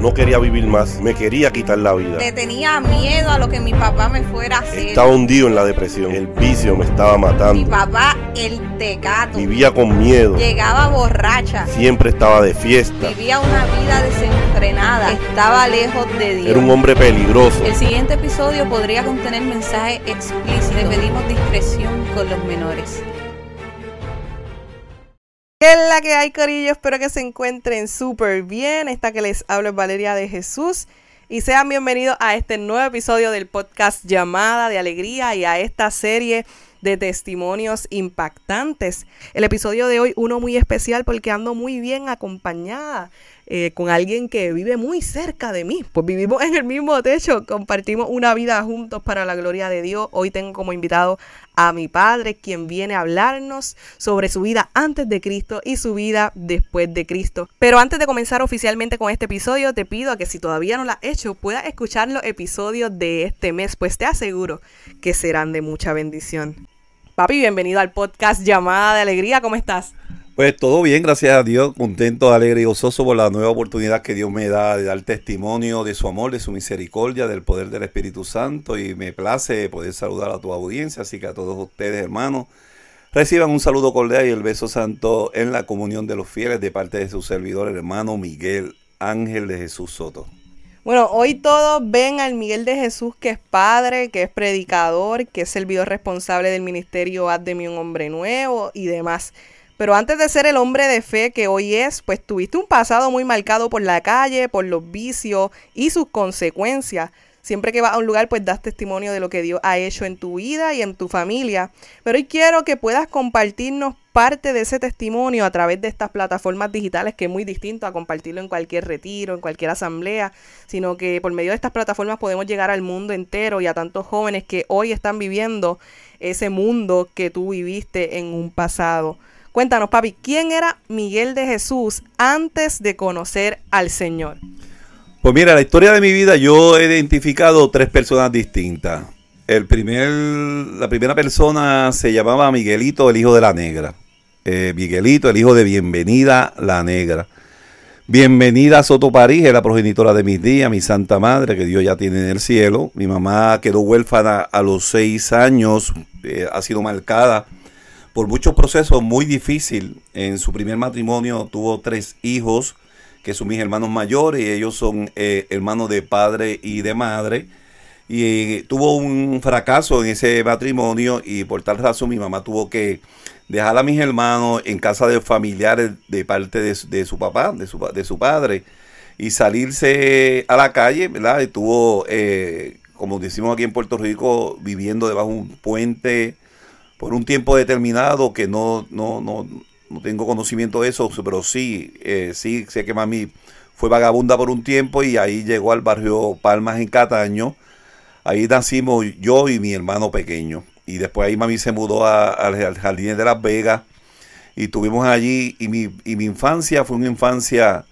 no quería vivir más, me quería quitar la vida. Le tenía miedo a lo que mi papá me fuera a hacer. Estaba hundido en la depresión, el vicio me estaba Mi matando. papá, el tecato. Vivía con miedo, Llegaba borracha. siempre estaba de fiesta. Vivía una vida desenfrenada. Estaba lejos de Dios. Era un hombre peligroso. El siguiente episodio podría contener mensajes explícitos. Le pedimos discreción con los menores. ¿Qué es la que hay, Corillo? Espero que se encuentren súper bien. Esta que les hablo es Valeria de Jesús. Y sean bienvenidos a este nuevo episodio del podcast Llamada de Alegría y a esta serie de testimonios impactantes. El episodio de hoy, uno muy especial porque ando muy bien acompañada eh, con alguien que vive muy cerca de mí. Pues vivimos en el mismo techo, compartimos una vida juntos para la gloria de Dios. Hoy tengo como invitado a mi padre, quien viene a hablarnos sobre su vida antes de Cristo y su vida después de Cristo. Pero antes de comenzar oficialmente con este episodio, te pido a que si todavía no lo has hecho, puedas escuchar los episodios de este mes, pues te aseguro que serán de mucha bendición. Papi, bienvenido al podcast Llamada de Alegría, ¿cómo estás? Pues todo bien, gracias a Dios, contento, alegre y gozoso por la nueva oportunidad que Dios me da de dar testimonio de su amor, de su misericordia, del poder del Espíritu Santo y me place poder saludar a tu audiencia, así que a todos ustedes hermanos, reciban un saludo cordial y el beso santo en la comunión de los fieles de parte de su servidor, hermano Miguel Ángel de Jesús Soto. Bueno, hoy todos ven al Miguel de Jesús que es padre, que es predicador, que es servidor responsable del ministerio Haz de un hombre nuevo y demás. Pero antes de ser el hombre de fe que hoy es, pues tuviste un pasado muy marcado por la calle, por los vicios y sus consecuencias. Siempre que vas a un lugar, pues das testimonio de lo que Dios ha hecho en tu vida y en tu familia. Pero hoy quiero que puedas compartirnos parte de ese testimonio a través de estas plataformas digitales, que es muy distinto a compartirlo en cualquier retiro, en cualquier asamblea, sino que por medio de estas plataformas podemos llegar al mundo entero y a tantos jóvenes que hoy están viviendo ese mundo que tú viviste en un pasado. Cuéntanos, papi, ¿quién era Miguel de Jesús antes de conocer al Señor? Pues mira, la historia de mi vida yo he identificado tres personas distintas. El primer, la primera persona se llamaba Miguelito, el hijo de la negra. Eh, Miguelito, el hijo de Bienvenida la negra. Bienvenida Soto París, es la progenitora de mis días, mi santa madre, que Dios ya tiene en el cielo. Mi mamá quedó huérfana a los seis años, eh, ha sido marcada por muchos procesos muy difíciles. En su primer matrimonio tuvo tres hijos, que son mis hermanos mayores, y ellos son eh, hermanos de padre y de madre. Y eh, tuvo un fracaso en ese matrimonio y por tal razón mi mamá tuvo que dejar a mis hermanos en casa de familiares de parte de, su- papá, de su, de su padre, y salirse a la calle, ¿verdad? Estuvo, eh, como decimos aquí en Puerto Rico, viviendo debajo de un puente por un tiempo determinado que no, no, no, no tengo conocimiento de eso, pero sí, eh, sí sé que mami fue vagabunda por un tiempo y ahí llegó al barrio Palmas en Cataño. Ahí nacimos yo y mi hermano pequeño. Y después ahí mami se mudó a- al al Jardín de Las Vegas y estuvimos allí. Y mi, y mi infancia fue una infancia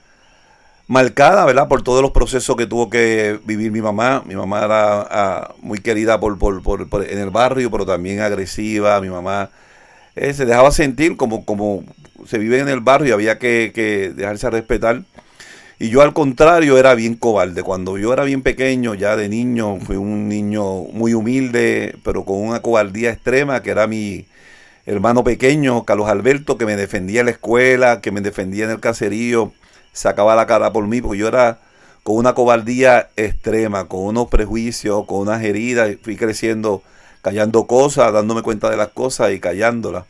marcada, ¿verdad? Por todos los procesos que tuvo que vivir mi mamá. Mi mamá era ah, muy querida por, por, por- en el barrio, pero también agresiva. Mi mamá eh, se dejaba sentir como, como se vive en el barrio, había que, que dejarse respetar. Y yo al contrario era bien cobarde. Cuando yo era bien pequeño, ya de niño, fui un niño muy humilde, pero con una cobardía extrema, que era mi hermano pequeño, Carlos Alberto, que me defendía en la escuela, que me defendía en el caserío, sacaba la cara por mí, porque yo era con una cobardía extrema, con unos prejuicios, con unas heridas, fui creciendo callando cosas, dándome cuenta de las cosas y callándolas.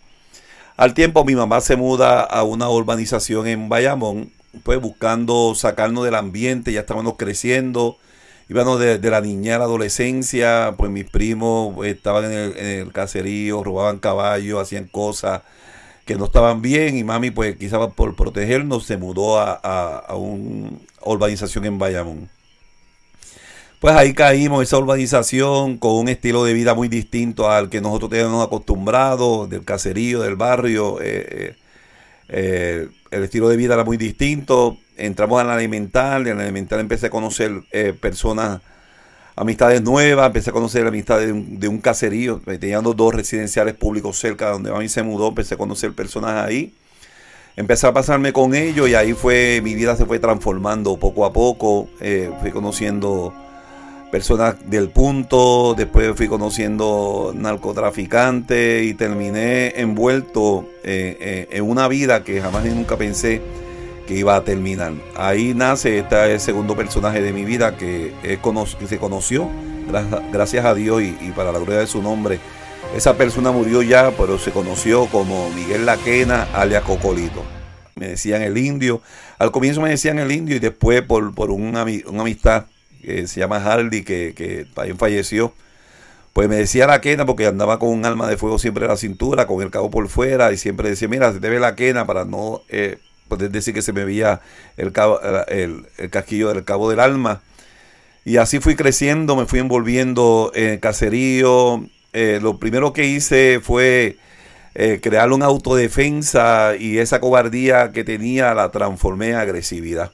Al tiempo mi mamá se muda a una urbanización en Bayamón, pues buscando sacarnos del ambiente, ya estábamos creciendo, íbamos de, de la niñez a la adolescencia, pues mis primos estaban en el, en el caserío, robaban caballos, hacían cosas que no estaban bien y mami pues quizás por protegernos se mudó a, a, a una urbanización en Bayamón. Pues ahí caímos, esa urbanización con un estilo de vida muy distinto al que nosotros teníamos acostumbrados, del caserío, del barrio. eh, eh, eh, el estilo de vida era muy distinto. Entramos en la elemental, en la elemental empecé a conocer personas, amistades nuevas, empecé a conocer de un, de un caserío, eh, teniendo dos residenciales públicos cerca de donde mami se mudó, empecé a conocer personas ahí. empecé a pasarme con ellos y ahí fue, mi vida se fue transformando poco a poco. Eh, fui conociendo personas del punto, después fui conociendo narcotraficantes y terminé envuelto eh, en una vida que jamás y nunca pensé que iba a terminar. Ahí nace este segundo personaje de mi vida que, se conoció, gracias a Dios y, para la gloria de su nombre. Esa persona murió ya, pero se conoció como Miguel Laquena, alias Cocolito. Me decían el indio. Al comienzo me decían el indio y después por, por una amistad que se llama Hardy, que, que también falleció, pues me decía la quena porque andaba con un arma de fuego siempre en la cintura, con el cabo por fuera, y siempre decía, mira, se te ve la quena para no eh, poder decir que se me veía el, cabo, el, casquillo del cabo del alma. Y así fui creciendo, me fui envolviendo en caserío. Eh, lo primero que hice fue eh, crear una autodefensa y esa cobardía que tenía la transformé en agresividad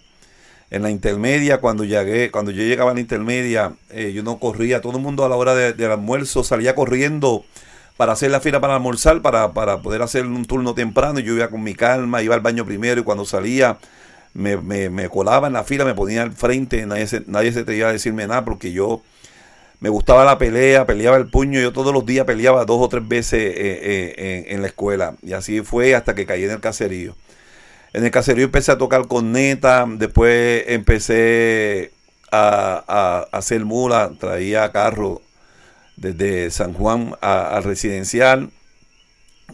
en la intermedia, cuando llegué, cuando yo llegaba a la intermedia, eh, yo no corría, todo el mundo a la hora del almuerzo salía corriendo para hacer la fila para almorzar, para, para poder hacer un turno temprano, yo iba con mi calma, iba al baño primero y cuando salía me, me, colaba en la fila, me ponía al frente, nadie se, nadie se atrevía a decirme nada porque yo me gustaba la pelea, peleaba el puño, yo todos los días peleaba dos o tres veces eh, eh, en la escuela y así fue hasta que caí en el caserío. En el caserío empecé a tocar con neta, después empecé a, hacer mula, traía carro desde San Juan al residencial.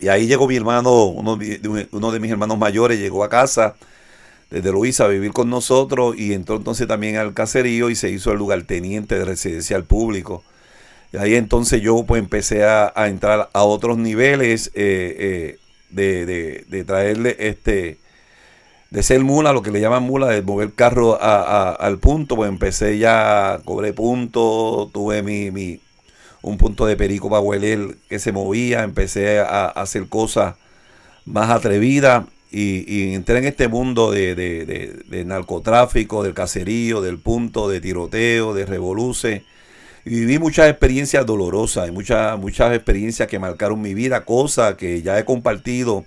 Y ahí llegó mi hermano, uno de, uno de mis hermanos mayores, llegó a casa desde Luisa a vivir con nosotros y entró entonces también al caserío y se hizo el lugarteniente de residencial público. Y ahí entonces yo pues empecé a, entrar a otros niveles eh, eh, de, traerle este de ser mula, lo que le llaman mula, de mover carro al punto, pues empecé ya, cobré punto, tuve mi un punto de perico para hueler que se movía, empecé a, hacer cosas más atrevidas y, entré en este mundo de, de, narcotráfico, del caserío, del punto, de tiroteo, de revoluce. Y viví muchas experiencias dolorosas y muchas, muchas experiencias que marcaron mi vida, cosas que ya he compartido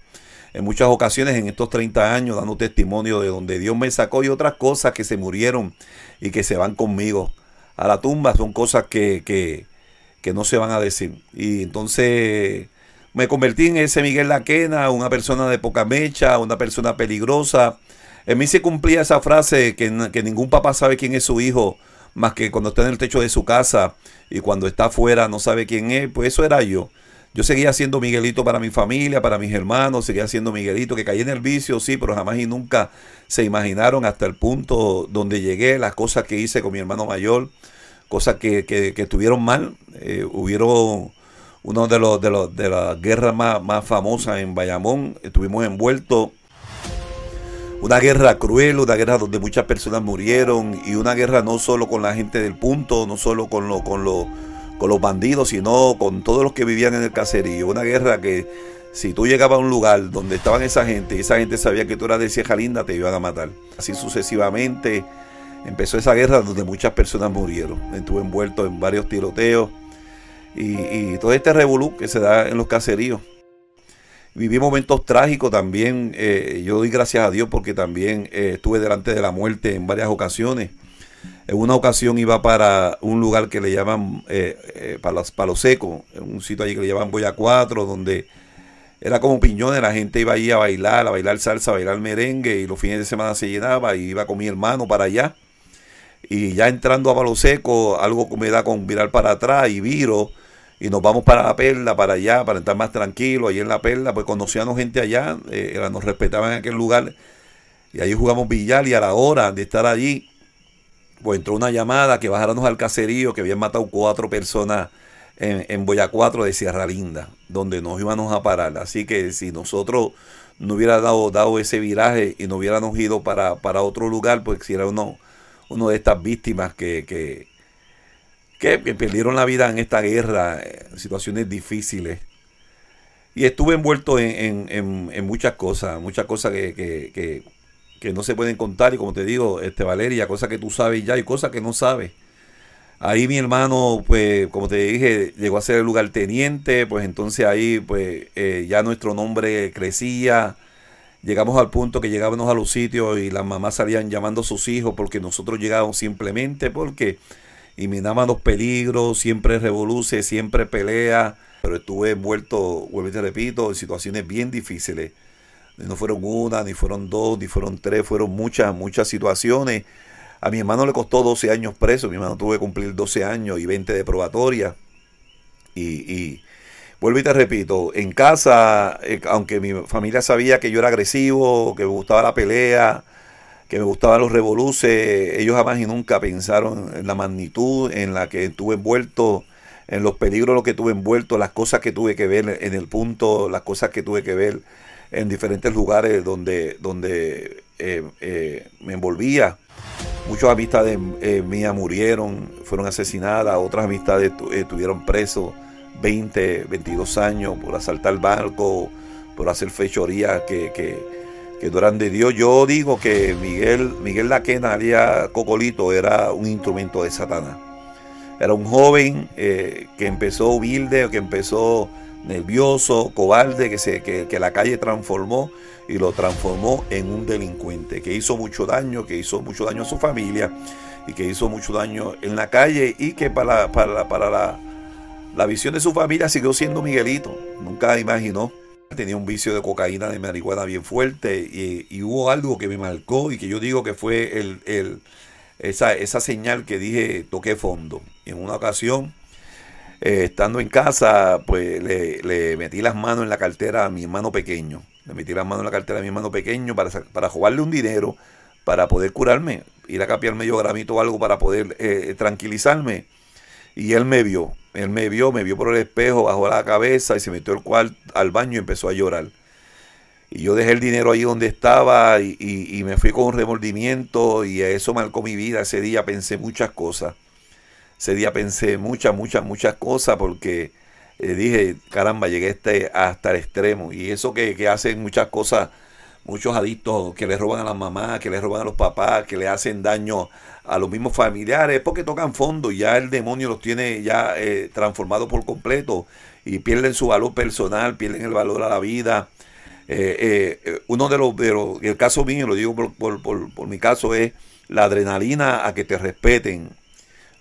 en muchas ocasiones en estos 30 años dando testimonio de donde Dios me sacó y otras cosas que se murieron y que se van conmigo a la tumba son cosas que, que no se van a decir. Y entonces me convertí en ese Miguel Laquena, una persona de poca mecha, una persona peligrosa. En mí se cumplía esa frase que, que ningún papá sabe quién es su hijo, más que cuando está en el techo de su casa y cuando está afuera no sabe quién es. Pues eso era yo. Yo seguía siendo Miguelito para mi familia, para mis hermanos, seguía siendo Miguelito, que caí en el vicio, sí, pero jamás y nunca se imaginaron hasta el punto donde llegué, las cosas que hice con mi hermano mayor, cosas que, que, estuvieron mal. Eh, hubieron uno de los de, los, de las guerras más, más famosas en Bayamón, estuvimos envueltos una guerra cruel, una guerra donde muchas personas murieron y una guerra no solo con la gente del punto, no solo con lo, con lo, con los bandidos, sino con todos los que vivían en el caserío. Una guerra que si tú llegabas a un lugar donde estaban esa gente y esa gente sabía que tú eras de Cieja Linda, te iban a matar. Así sucesivamente empezó esa guerra donde muchas personas murieron. Estuve envuelto en varios tiroteos y, todo este revolú que se da en los caseríos. Viví momentos trágicos también. Eh, yo doy gracias a Dios porque también eh, estuve delante de la muerte en varias ocasiones. En una ocasión iba para un lugar que le llaman eh, eh, Palo, Seco, un sitio allí que le llaman Boya 4, donde era como piñones, la gente iba allí a bailar, a bailar salsa, a bailar merengue, y los fines de semana se llenaba, y iba con mi hermano para allá. Y ya entrando a Palo Seco, algo me da con virar para atrás y viro, y nos vamos para la perla, para allá, para estar más tranquilos, allí en la perla, pues conocíamos gente allá, eh, nos respetaban en aquel lugar, y allí jugamos billar, y a la hora de estar allí, pues entró una llamada que bajáramos al caserío, que habían matado cuatro personas en, en Boya 4 de Sierra Linda, donde nos íbamos a parar. Así que si nosotros no hubiera dado, dado ese viraje y no hubiéramos ido para, para otro lugar, pues si era uno, uno de estas víctimas que, que, que, perdieron la vida en esta guerra, en situaciones difíciles. Y estuve envuelto en, en, en, muchas cosas, muchas cosas que, que que no se pueden contar y como te digo, este Valeria, cosas que tú sabes ya y cosas que no sabes. Ahí mi hermano, pues como te dije, llegó a ser el lugar teniente, pues entonces ahí pues eh, ya nuestro nombre crecía Llegamos al punto que llegábamos a los sitios y las mamás salían llamando a sus hijos porque nosotros llegábamos simplemente porque eliminaban los peligros, siempre revoluce, siempre pelea, pero estuve envuelto, vuelvo y te repito, en situaciones bien difíciles. No fueron una, ni fueron dos, ni fueron tres, fueron muchas, muchas situaciones. A mi hermano le costó 12 años preso, mi hermano tuvo que cumplir 12 años y 20 de probatoria. Y, y vuelvo y te repito, en casa, eh, aunque mi familia sabía que yo era agresivo, que me gustaba la pelea, que me gustaban los revoluces, ellos jamás y nunca pensaron en la magnitud en la que estuve envuelto, en los peligros en los que estuve envuelto, las cosas que tuve que ver en el punto, las cosas que tuve que ver en diferentes lugares donde, donde eh, eh, me envolvía. Muchas amistades mías murieron, fueron asesinadas, otras amistades estuvieron presos 20, 22 años por asaltar barco, por hacer fechorías que, que, que eran de Dios. Yo digo que Miguel, Miguel Laquena, alias Cocolito, era un instrumento de Satanás. Era un joven que empezó humilde, que empezó nervioso, cobarde, que, se, que, la calle transformó y lo transformó en un delincuente, que hizo mucho daño, que hizo mucho daño a su familia y que hizo mucho daño en la calle y que para, para, para la, la visión de su familia siguió siendo Miguelito. Nunca imaginó. Tenía un vicio de cocaína, de marihuana bien fuerte y, hubo algo que me marcó y que yo digo que fue esa, señal que dije toqué fondo. En una ocasión eh, estando en casa, pues le, metí las manos en la cartera a mi hermano pequeño. Le metí las manos en la cartera a mi hermano pequeño para, para jugarle un dinero, para poder curarme, ir a capiar medio gramito o algo para poder eh, tranquilizarme. Y él me vio, él me vio, me vio por el espejo, bajó la cabeza y se metió el cual al baño y empezó a llorar. Y yo dejé el dinero ahí donde estaba y, me fui con un remordimiento y eso marcó mi vida. Ese día pensé muchas cosas. Ese día pensé muchas, muchas, muchas cosas porque eh, dije, caramba, llegué este, hasta el extremo. Y eso que, hacen muchas cosas, muchos adictos que le roban a las mamás, que le roban a los papás, que le hacen daño a los mismos familiares, porque tocan fondo ya el demonio los tiene ya eh, transformados por completo y pierden su valor personal, pierden el valor a la vida. Eh, uno de los, de el caso mío, lo digo por, por, por, mi caso, es la adrenalina a que te respeten,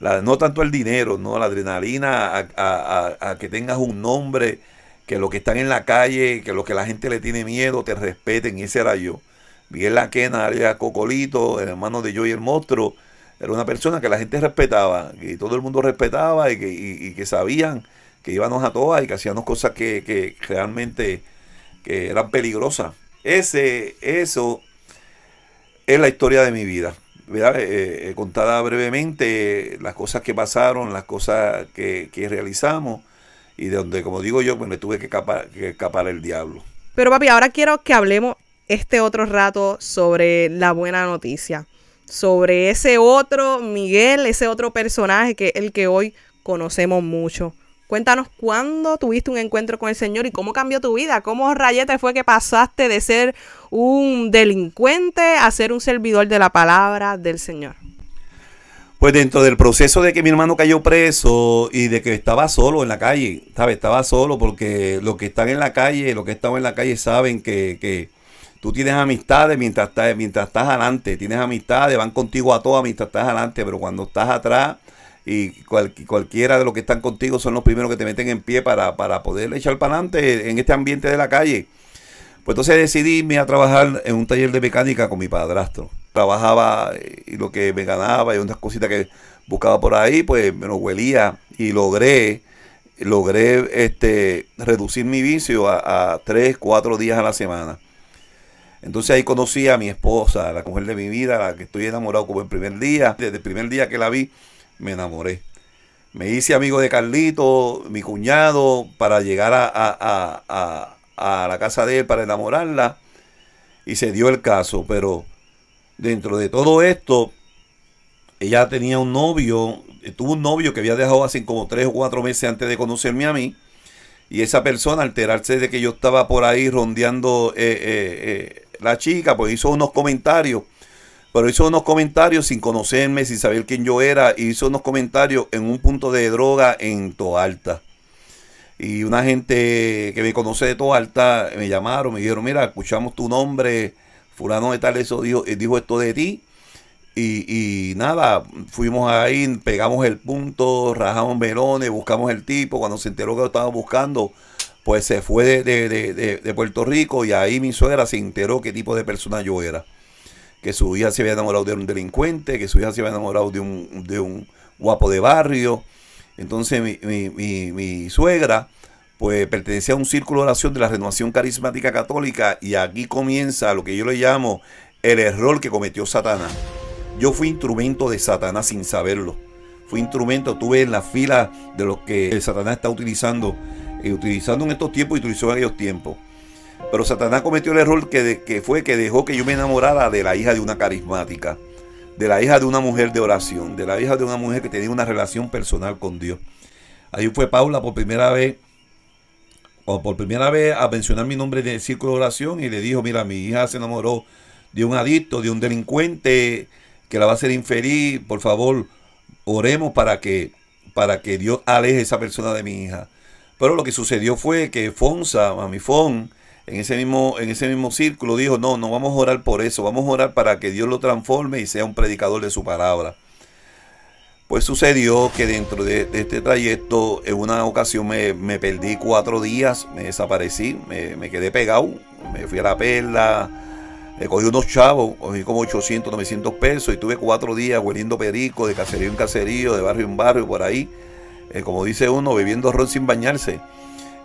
no tanto el dinero, no la adrenalina, a, que tengas un nombre, que los que están en la calle, que los que la gente le tiene miedo, te respeten, y ese era yo. Miguel Laquena, alias Cocolito, el hermano de yo y el monstruo, era una persona que la gente respetaba, que todo el mundo respetaba y que, que sabían que íbamos a todas y que hacíamos cosas que, que realmente que eran peligrosas. Ese, eso es la historia de mi vida. Eh, eh, contada brevemente las cosas que pasaron, las cosas que, realizamos y de donde, como digo yo, pues me tuve que escapar, que escapar el diablo. Pero papi, ahora quiero que hablemos este otro rato sobre la buena noticia, sobre ese otro Miguel, ese otro personaje que es el que hoy conocemos mucho. Cuéntanos cuándo tuviste un encuentro con el Señor y cómo cambió tu vida. ¿Cómo rayete fue que pasaste de ser un delincuente a ser un servidor de la palabra del Señor? Pues dentro del proceso de que mi hermano cayó preso y de que estaba solo en la calle, ¿sabes? Estaba solo porque los que están en la calle, los que están en la calle saben que, que tú tienes amistades mientras estás, mientras estás adelante, tienes amistades, van contigo a todas mientras estás adelante, pero cuando estás atrás y cualquiera de los que están contigo son los primeros que te meten en pie para, para poder echar para adelante en este ambiente de la calle. Pues entonces decidí irme a trabajar en un taller de mecánica con mi padrastro. Trabajaba eh, y lo que me ganaba y unas cositas que buscaba por ahí, pues me lo huelía y logré, logré este, reducir mi vicio a, a tres, cuatro días a la semana. Entonces ahí conocí a mi esposa, la mujer de mi vida, la que estoy enamorado como el primer día. Desde el primer día que la vi, me enamoré. Me hice amigo de Carlito, mi cuñado, para llegar a, la casa de él para enamorarla. Y se dio el caso, pero dentro de todo esto, ella tenía un novio, tuvo un novio que había dejado hace como tres o cuatro meses antes de conocerme a mí. Y esa persona, alterarse de que yo estaba por ahí rondeando eh, eh, eh, la chica, pues hizo unos comentarios pero hizo unos comentarios sin conocerme, sin saber quién yo era, hizo unos comentarios en un punto de droga en Toalta. Y una gente que me conoce de todo alta me llamaron, me dijeron, mira, escuchamos tu nombre, fulano de tal, eso dijo, eh, dijo esto de ti. Y, y nada, fuimos ahí, pegamos el punto, rajamos melones, buscamos el tipo. Cuando se enteró que lo estábamos buscando, pues se fue de, de- de- de- Puerto Rico y ahí mi suegra se enteró qué tipo de persona yo era. Que su hija se había enamorado de un delincuente, que su hija se había enamorado de un, de un guapo de barrio. Entonces mi, mi- mi- suegra pues pertenecía a un círculo de oración de la renovación carismática católica y aquí comienza lo que yo le llamo el error que cometió Satanás. Yo fui instrumento de Satanás sin saberlo. Fui instrumento, tuve en la fila de los que Satanás está utilizando, eh, utilizando en estos tiempos y utilizó en aquellos tiempos. Pero Satanás cometió el error que, de- que fue que dejó que yo me enamorara de la hija de una carismática, de la hija de una mujer de oración, de la hija de una mujer que tenía una relación personal con Dios. Ahí fue Paula por primera vez, o por primera vez a mencionar mi nombre en el círculo de oración y le dijo, mira, mi hija se enamoró de un adicto, de un delincuente que la va a hacer infeliz, por favor, oremos para que, para que Dios aleje a esa persona de mi hija. Pero lo que sucedió fue que Fonsa, mami Fon, en ese mismo, en ese mismo círculo dijo, no, no vamos a orar por eso, vamos a orar para que Dios lo transforme y sea un predicador de su palabra. Pues sucedió que dentro de, de este trayecto, en una ocasión me, me perdí cuatro días, me desaparecí, me, me quedé pegado, me fui a la perla, eh, cogí unos chavos, cogí como 800, 900 pesos y tuve cuatro días hueliendo perico, de caserío en caserío, de barrio en barrio, por ahí, eh, como dice uno, bebiendo ron sin bañarse.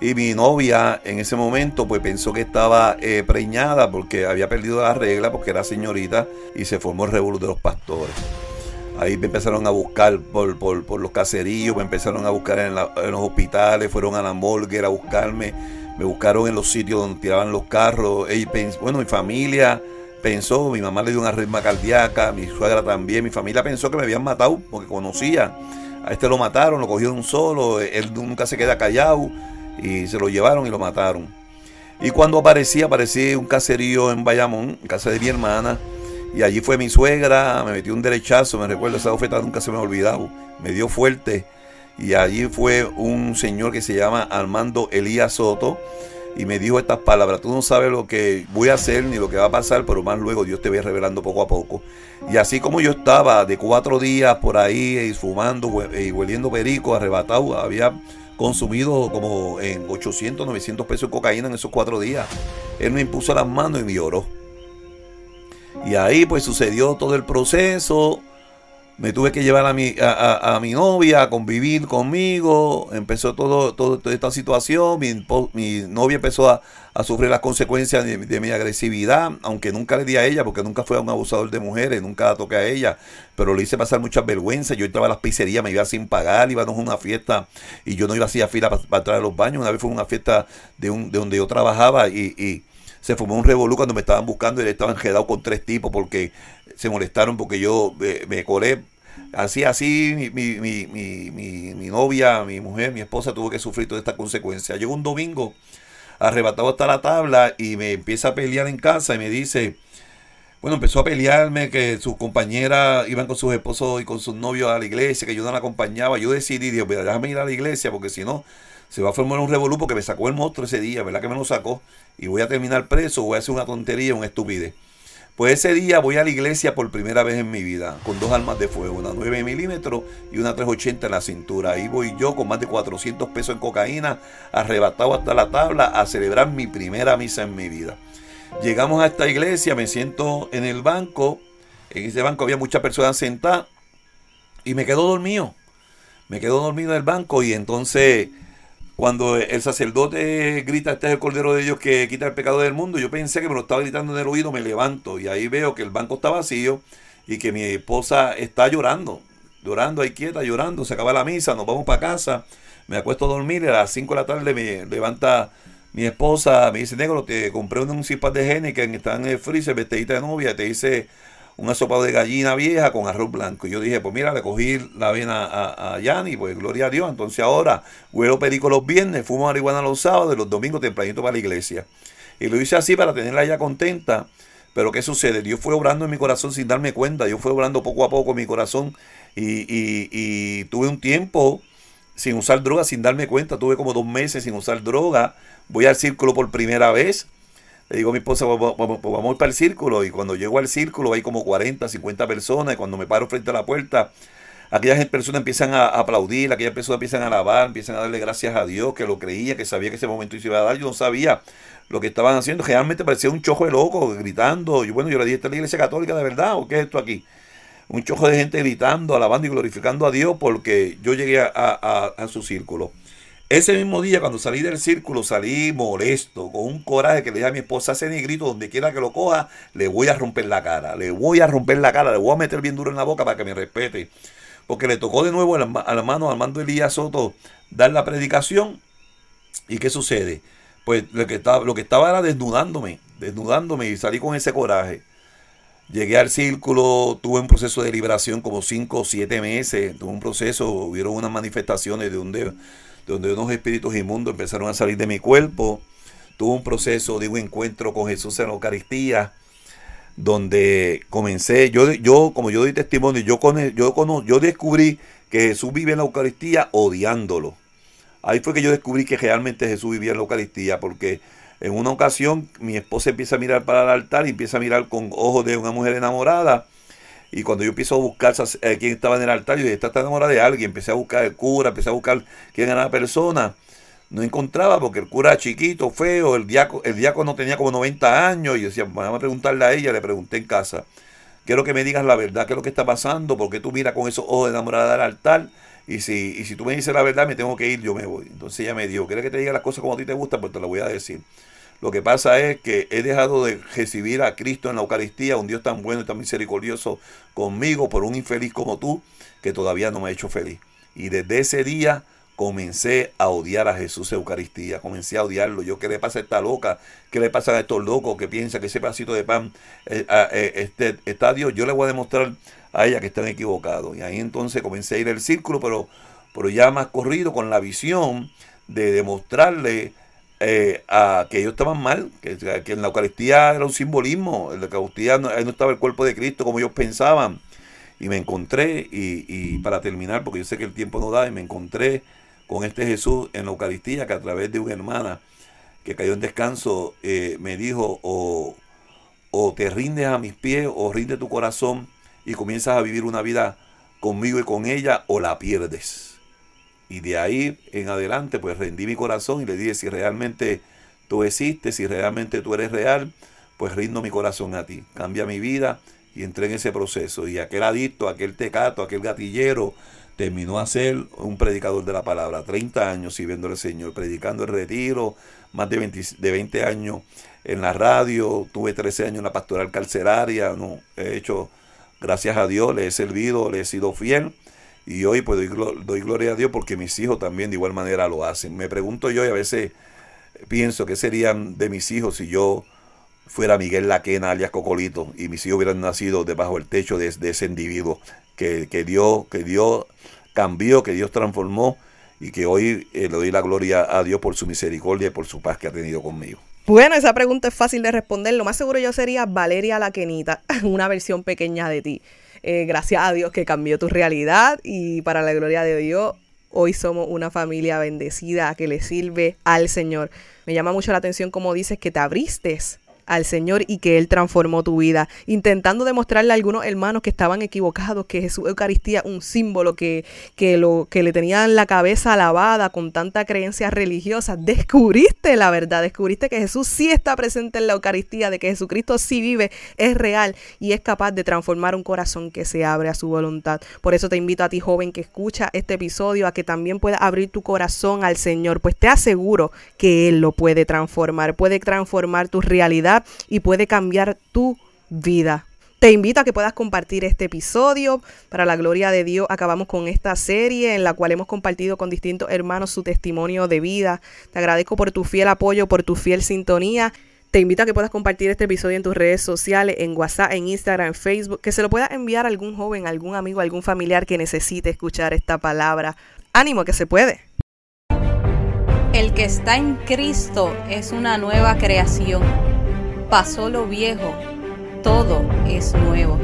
Y mi novia en ese momento pues pensó que estaba eh, preñada porque había perdido la regla porque era señorita y se formó el revuelo de los pastores. Ahí me empezaron a buscar por, los caseríos, me empezaron a buscar en, los hospitales, fueron a la morgue a buscarme, me buscaron en los sitios donde tiraban los carros. Bueno, mi familia pensó, mi mamá le dio una arritmia cardíaca, mi suegra también, mi familia pensó que me habían matado porque conocía. A este lo mataron, lo cogieron solo, él nunca se queda callado y se lo llevaron y lo mataron. Y cuando aparecí, aparecí un caserío en Bayamón, en casa de mi hermana. Y allí fue mi suegra, me metió un derechazo, me recuerdo, esa oferta nunca se me ha olvidado. Me dio fuerte. Y allí fue un señor que se llama Armando Elías Soto. Y me dijo estas palabras, tú no sabes lo que voy a hacer ni lo que va a pasar, pero más luego Dios te va revelando poco a poco. Y así como yo estaba de cuatro días por ahí y fumando y hueliendo perico, arrebatado, había consumido como en 800, 900 pesos de cocaína en esos cuatro días. Él me impuso las manos y me lloró. Y ahí pues sucedió todo el proceso. Me tuve que llevar a mi, a, a- mi novia a convivir conmigo. Empezó todo, todo- toda esta situación. Mi, mi novia empezó a, a sufrir las consecuencias de, de mi agresividad. Aunque nunca le di a ella, porque nunca fue un abusador de mujeres. Nunca la toqué a ella. Pero le hice pasar muchas vergüenzas. Yo entraba a las pizzerías, me iba sin pagar. Íbamos a una fiesta y yo no iba así a fila para, para entrar a los baños. Una vez fue una fiesta de, un, de donde yo trabajaba y, y se formó un revolú cuando me estaban buscando y le estaban enredados con tres tipos porque se molestaron porque yo eh, me colé. Así, así, mi, mi, mi, mi, novia, mi mujer, mi esposa tuvo que sufrir toda esta consecuencia. Llegó un domingo arrebatado hasta la tabla y me empieza a pelear en casa y me dice, bueno, empezó a pelearme que sus compañeras iban con sus esposos y con sus novios a la iglesia, que yo no la acompañaba. Yo decidí, Dios, mira, déjame ir a la iglesia porque si no, se va a formar un revolú porque me sacó el monstruo ese día, ¿verdad que me lo sacó? Y voy a terminar preso, voy a hacer una tontería, una estupidez. Pues ese día voy a la iglesia por primera vez en mi vida, con dos armas de fuego, una 9 milímetros y una 380 en la cintura. Ahí voy yo con más de 400 pesos en cocaína, arrebatado hasta la tabla, a celebrar mi primera misa en mi vida. Llegamos a esta iglesia, me siento en el banco, en ese banco había muchas personas sentadas y me quedo dormido. Me quedo dormido en el banco y entonces cuando el sacerdote grita, este es el Cordero de Dios que quita el pecado del mundo, yo pensé que me lo estaba gritando en el oído, me levanto y ahí veo que el banco está vacío y que mi esposa está llorando, llorando ahí quieta, llorando, se acaba la misa, nos vamos para casa, me acuesto a dormir y a las 5 de la tarde me levanta mi esposa, me dice, negro, te compré un cipas de Heineken que está en el freezer, vestidita de novia, te hice un asopado de gallina vieja con arroz blanco. Y yo dije, pues mira, le cogí la vena a, a Yanni, pues gloria a Dios. Entonces ahora huelo perico los viernes, fumo marihuana los sábados y los domingos tempranito para la iglesia. Y lo hice así para tenerla ya contenta. Pero ¿qué sucede? Dios fue obrando en mi corazón sin darme cuenta. Dios fue obrando poco a poco en mi corazón. Y, y- y tuve un tiempo sin usar droga, sin darme cuenta. Tuve como dos meses sin usar droga. Voy al círculo por primera vez. Le digo a mi esposa, vamos, vamos, pues vamos para el círculo. Y cuando llego al círculo hay como 40, 50 personas. Y cuando me paro frente a la puerta, aquellas personas empiezan a aplaudir, aquellas personas empiezan a alabar, empiezan a darle gracias a Dios, que lo creía, que sabía que ese momento se iba a dar. Yo no sabía lo que estaban haciendo. Realmente parecía un chojo de locos gritando. Y bueno, yo le dije, ¿esta es la iglesia católica de verdad o qué es esto aquí? Un chojo de gente gritando, alabando y glorificando a Dios porque yo llegué a su círculo. Ese mismo día, cuando salí del círculo, salí molesto, con un coraje que le dije a mi esposa, hace negrito, donde quiera que lo coja, le voy a romper la cara, le voy a romper la cara, le voy a meter bien duro en la boca para que me respete. Porque le tocó de nuevo a la mano Armando Elías Soto dar la predicación. ¿Y qué sucede? Pues lo que estaba, lo que estaba era desnudándome, desnudándome y salí con ese coraje. Llegué al círculo, tuve un proceso de liberación como 5 o 7 meses, tuve un proceso, hubieron unas manifestaciones de donde donde unos espíritus inmundos empezaron a salir de mi cuerpo. Tuve un proceso de un encuentro con Jesús en la Eucaristía, donde comencé, yo, yo como yo doy testimonio, yo, con, yo, yo descubrí que Jesús vive en la Eucaristía odiándolo. Ahí fue que yo descubrí que realmente Jesús vivía en la Eucaristía, porque en una ocasión mi esposa empieza a mirar para el altar y empieza a mirar con ojos de una mujer enamorada y cuando yo empiezo a buscar eh, quién estaba en el altar, yo dije, está enamorada de alguien. Empecé a buscar el cura, empecé a buscar quién era la persona. No encontraba porque el cura era chiquito, feo, el diácono, el tenía como 90 años. Y decía, vamos a preguntarle a ella, le pregunté en casa. Quiero que me digas la verdad, qué es lo que está pasando, porque tú miras con esos ojos de enamorada al altar. Y si, y si tú me dices la verdad, me tengo que ir, yo me voy. Entonces ella me dijo, ¿quieres que te diga las cosas como a ti te gustan? Pues te lo voy a decir. Lo que pasa es que he dejado de recibir a Cristo en la Eucaristía, un Dios tan bueno y tan misericordioso conmigo, por un infeliz como tú, que todavía no me ha hecho feliz. Y desde ese día comencé a odiar a Jesús Eucaristía, comencé a odiarlo. Yo, ¿qué le pasa a esta loca? ¿Qué le pasa a estos locos que piensan que ese pedacito de pan eh, eh, este, está Dios? Yo le voy a demostrar a ella que están equivocados. Y ahí entonces comencé a ir al círculo, pero, pero ya más corrido con la visión de demostrarle eh, a que ellos estaban mal, que, que, en la Eucaristía era un simbolismo, en la Eucaristía no, no, estaba el cuerpo de Cristo como ellos pensaban. Y me encontré, y, y, para terminar, porque yo sé que el tiempo no da, y me encontré con este Jesús en la Eucaristía que a través de una hermana que cayó en descanso eh, me dijo, o, o te rindes a mis pies, o rinde tu corazón y comienzas a vivir una vida conmigo y con ella, o la pierdes. Y de ahí en adelante, pues rendí mi corazón y le dije, si realmente tú existes, si realmente tú eres real, pues rindo mi corazón a ti. Cambia mi vida y entré en ese proceso. Y aquel adicto, aquel tecato, aquel gatillero, terminó a ser un predicador de la palabra. 30 años sirviendo al Señor, predicando el retiro, más de 20, de 20 años en la radio, tuve 13 años en la pastoral carcelaria, no, he hecho, gracias a Dios, le he servido, le he sido fiel y hoy pues doy, gloria a Dios porque mis hijos también de igual manera lo hacen. Me pregunto yo y a veces pienso qué serían de mis hijos si yo fuera Miguel Laquena alias Cocolito y mis hijos hubieran nacido debajo del techo de, ese individuo que, que, Dios, que Dios cambió, que Dios transformó y que hoy eh, le doy la gloria a Dios por su misericordia y por su paz que ha tenido conmigo. Bueno, esa pregunta es fácil de responder. Lo más seguro yo sería Valeria Laquenita, una versión pequeña de ti. Eh, gracias a Dios que cambió tu realidad y para la gloria de Dios, hoy somos una familia bendecida que le sirve al Señor. Me llama mucho la atención como dices que te abriste al Señor y que Él transformó tu vida, intentando demostrarle a algunos hermanos que estaban equivocados que Jesús Eucaristía un símbolo que, que, lo, que le tenían la cabeza lavada con tanta creencia religiosa. Descubriste la verdad, descubriste que Jesús sí está presente en la Eucaristía, de que Jesucristo sí vive, es real y es capaz de transformar un corazón que se abre a su voluntad. Por eso te invito a ti, joven, que escucha este episodio, a que también puedas abrir tu corazón al Señor, pues te aseguro que Él lo puede transformar, puede transformar tu realidad y puede cambiar tu vida. Te invito a que puedas compartir este episodio. Para la gloria de Dios, acabamos con esta serie en la cual hemos compartido con distintos hermanos su testimonio de vida. Te agradezco por tu fiel apoyo, por tu fiel sintonía. Te invito a que puedas compartir este episodio en tus redes sociales, en WhatsApp, en Instagram, en Facebook, que se lo pueda enviar a algún joven, algún amigo, algún familiar que necesite escuchar esta palabra. Ánimo que se puede. El que está en Cristo es una nueva creación pasó lo viejo, todo es nuevo.